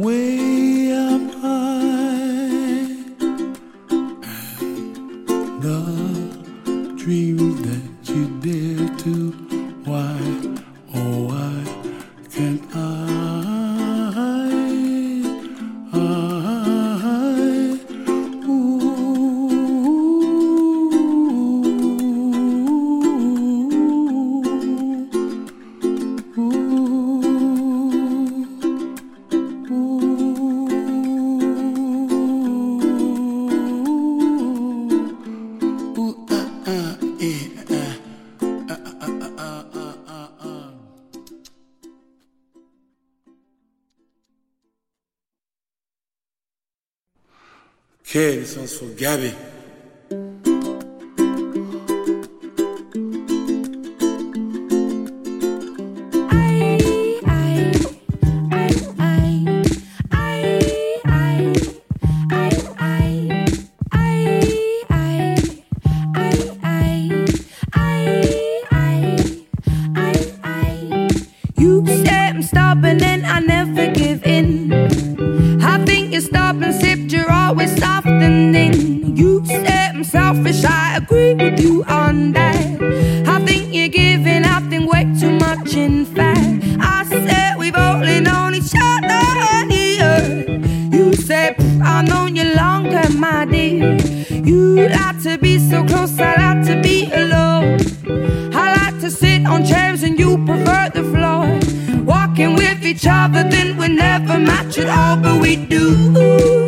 Wait. Gabby. I like to be so close, I like to be alone. I like to sit on chairs and you prefer the floor. Walking with each other, then we never match at all, but we do.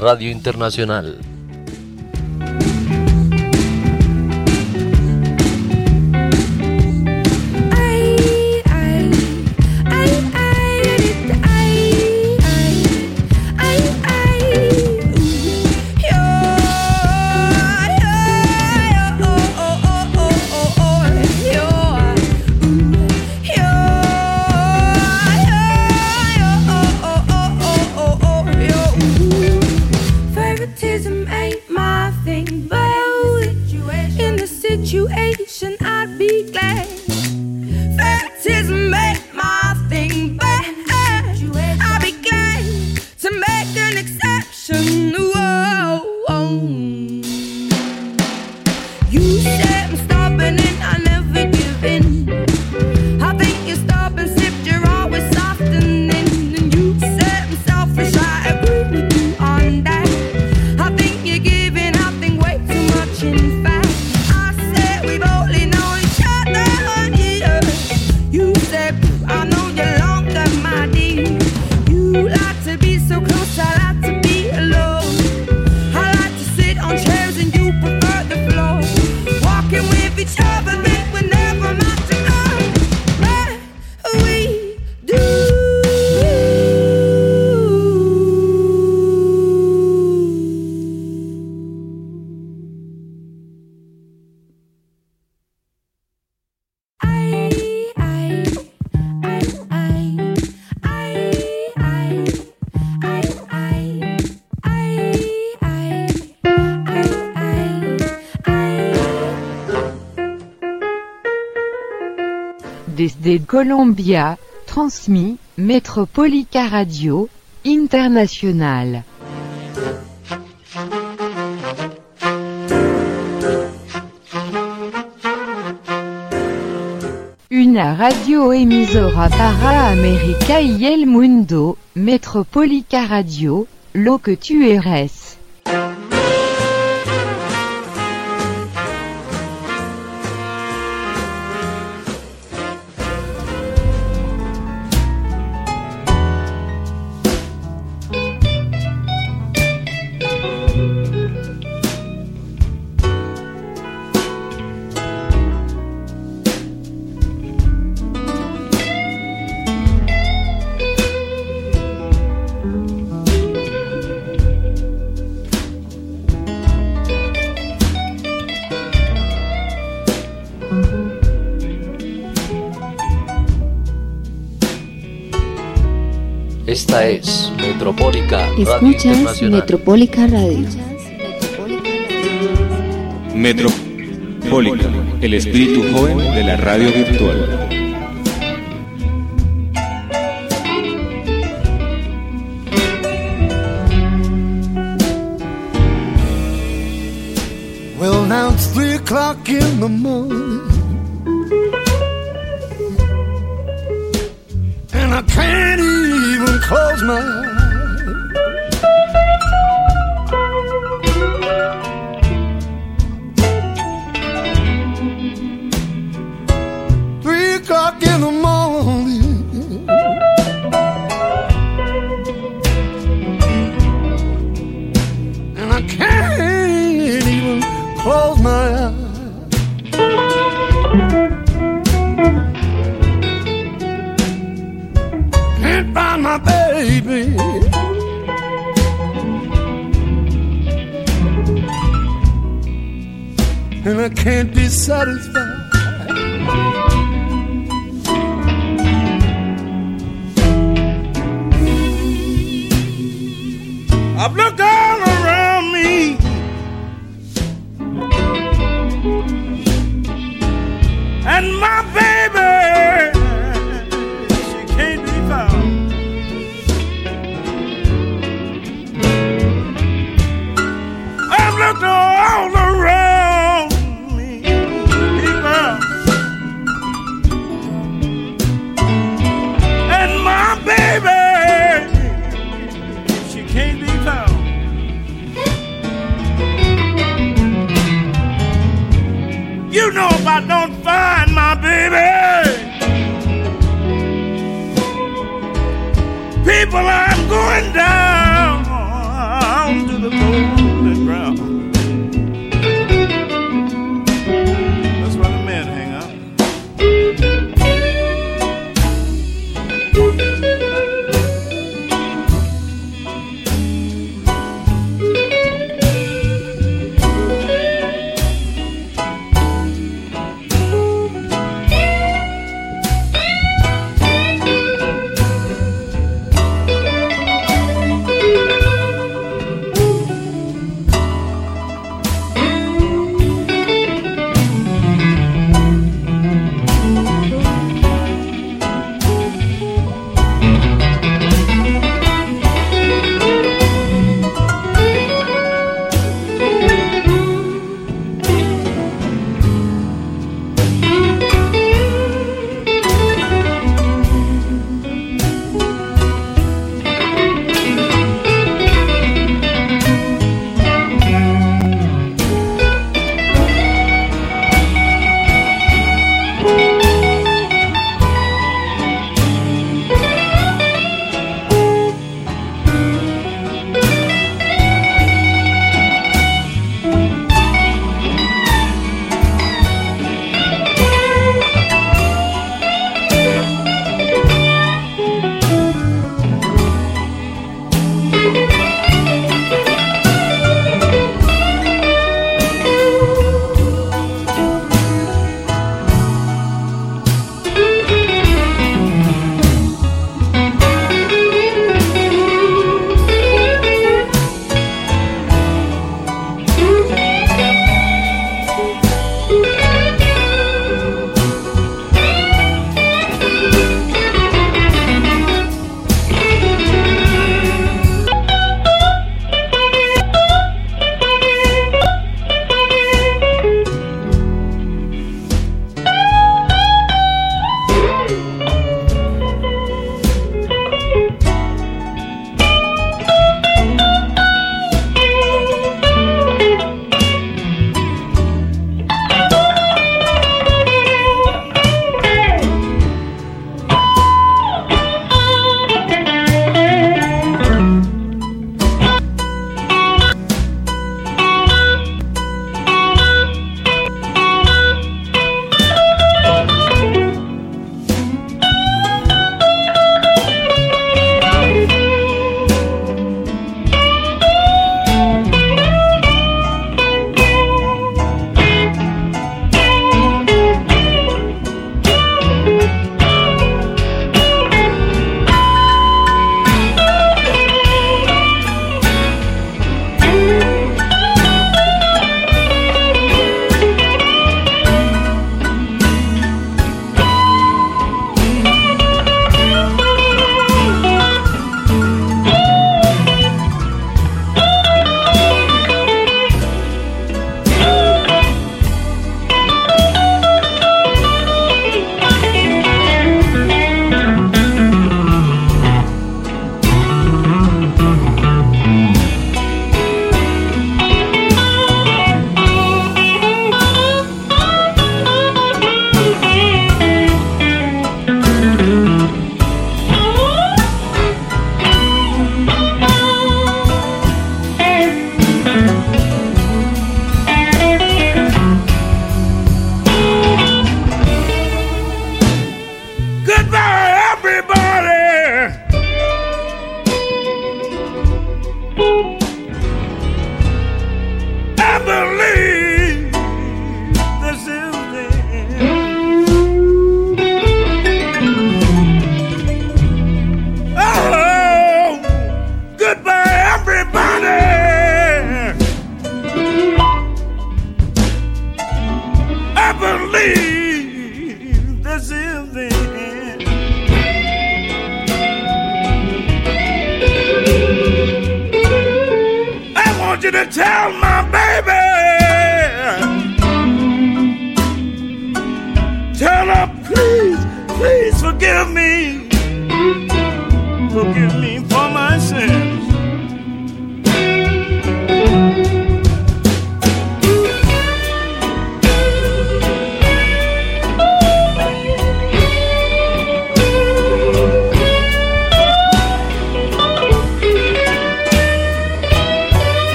Radio Internacional. de Columbia, transmis, Metropolica Radio, International. Una radio emisora para América y el mundo, Metropolica Radio, lo que tu eres. Esta es Metropólica Radio Internacional. Metropólica Radio. Metropólica, el espíritu joven de la radio virtual. Well, now it's three o'clock in the morning. close my eyes. People, I'm going down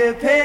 I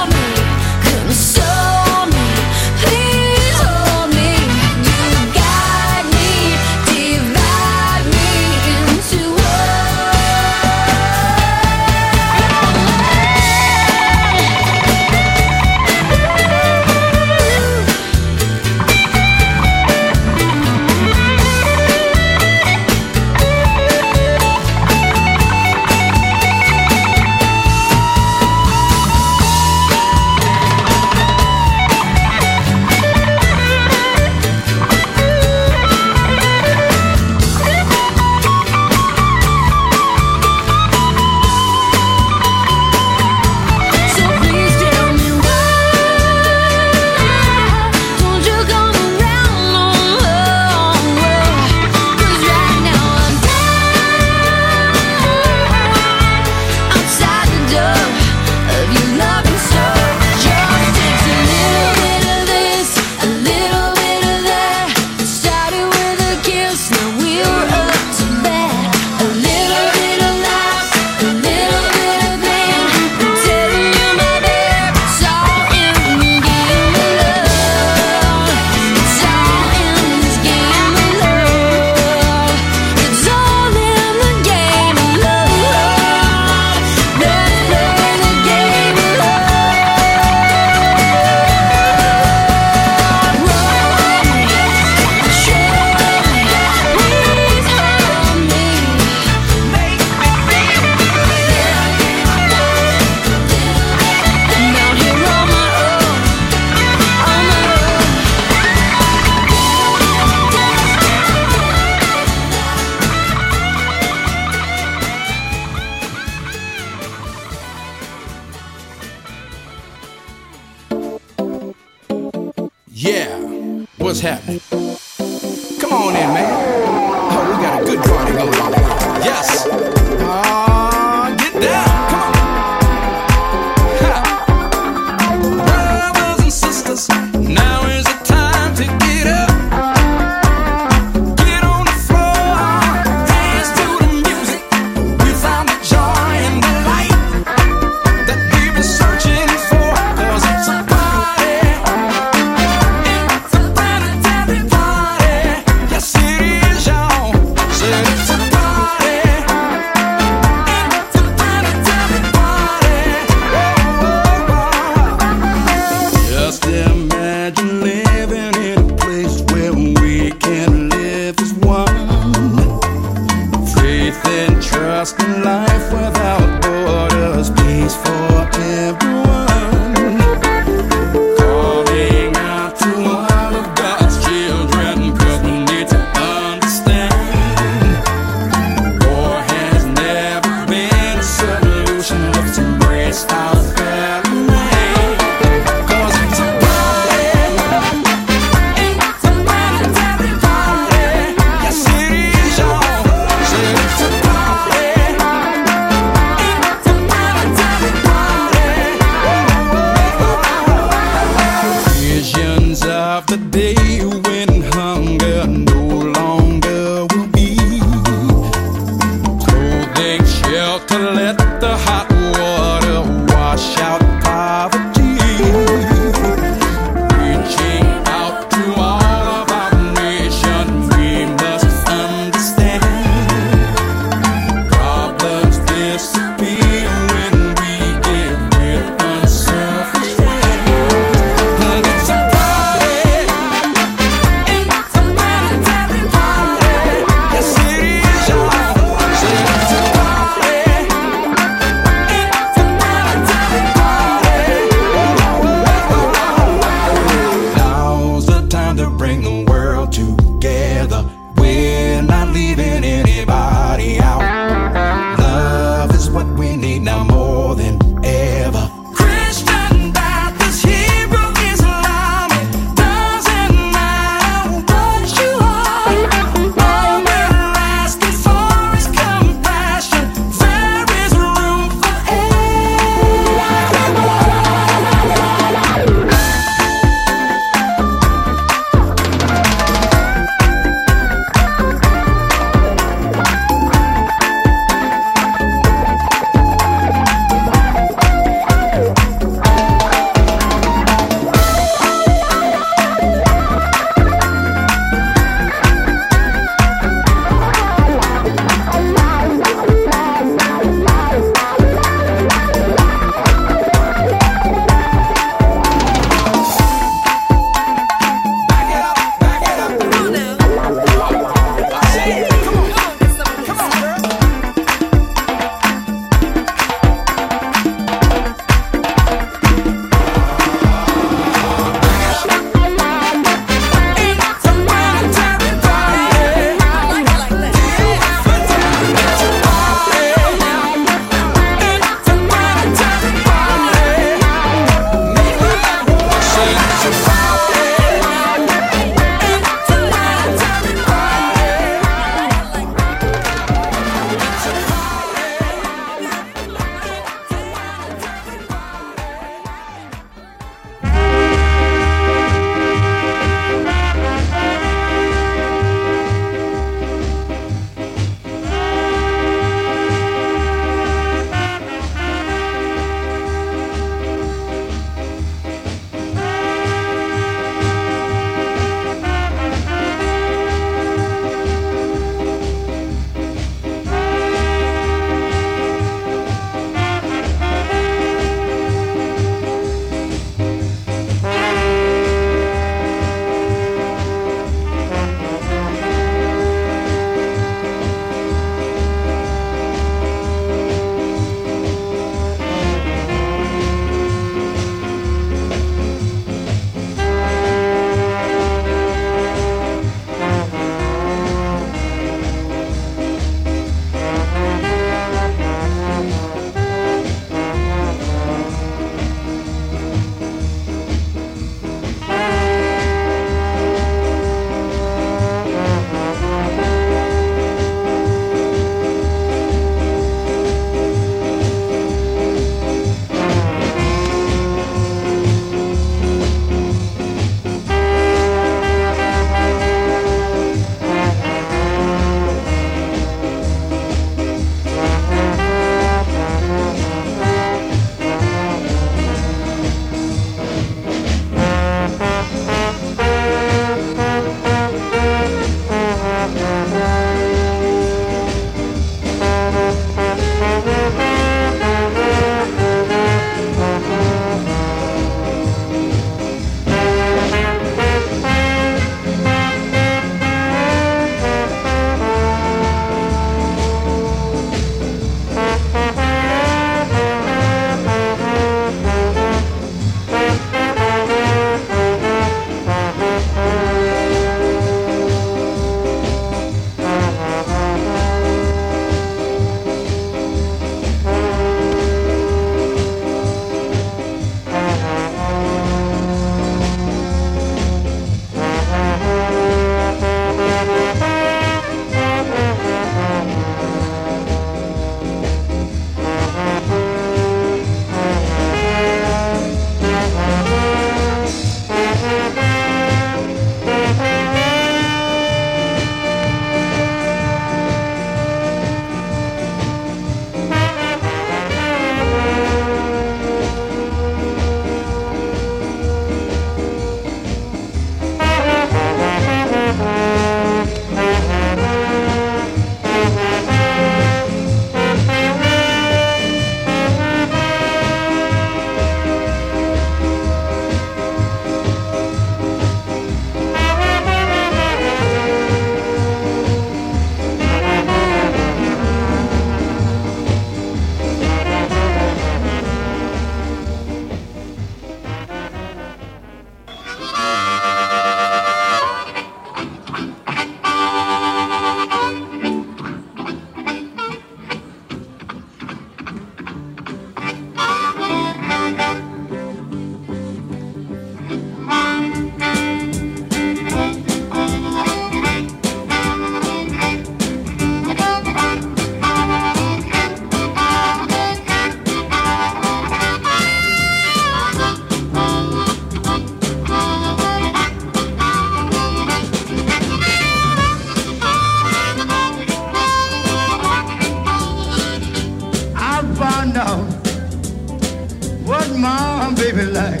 my baby like.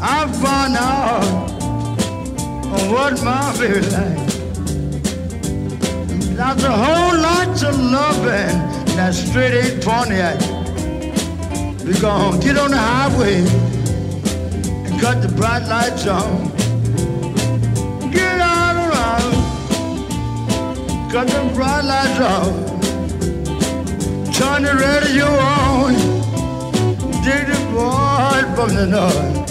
I found out what my baby like. That's a whole lot of loving. That's straight eight Pontiac. We gonna get on the highway and cut the bright lights on. Get out around, cut the bright lights on. Turn the radio on, dig the boy from the north.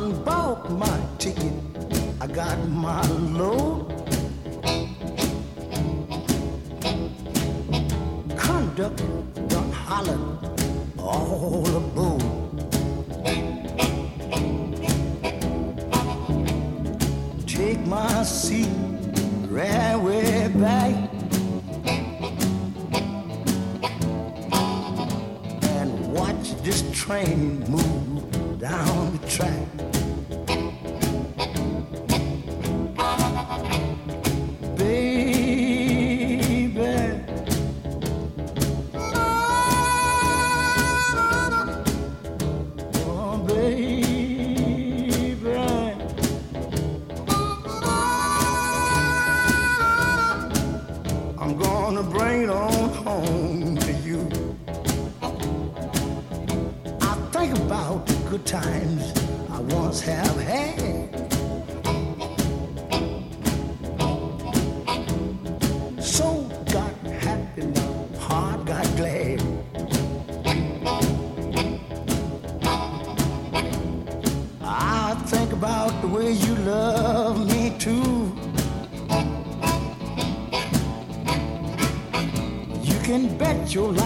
Done bought my ticket. I got my load. Conductor done hollered all aboard. Take my seat right way back. And watch this train move down the track. Your life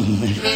myself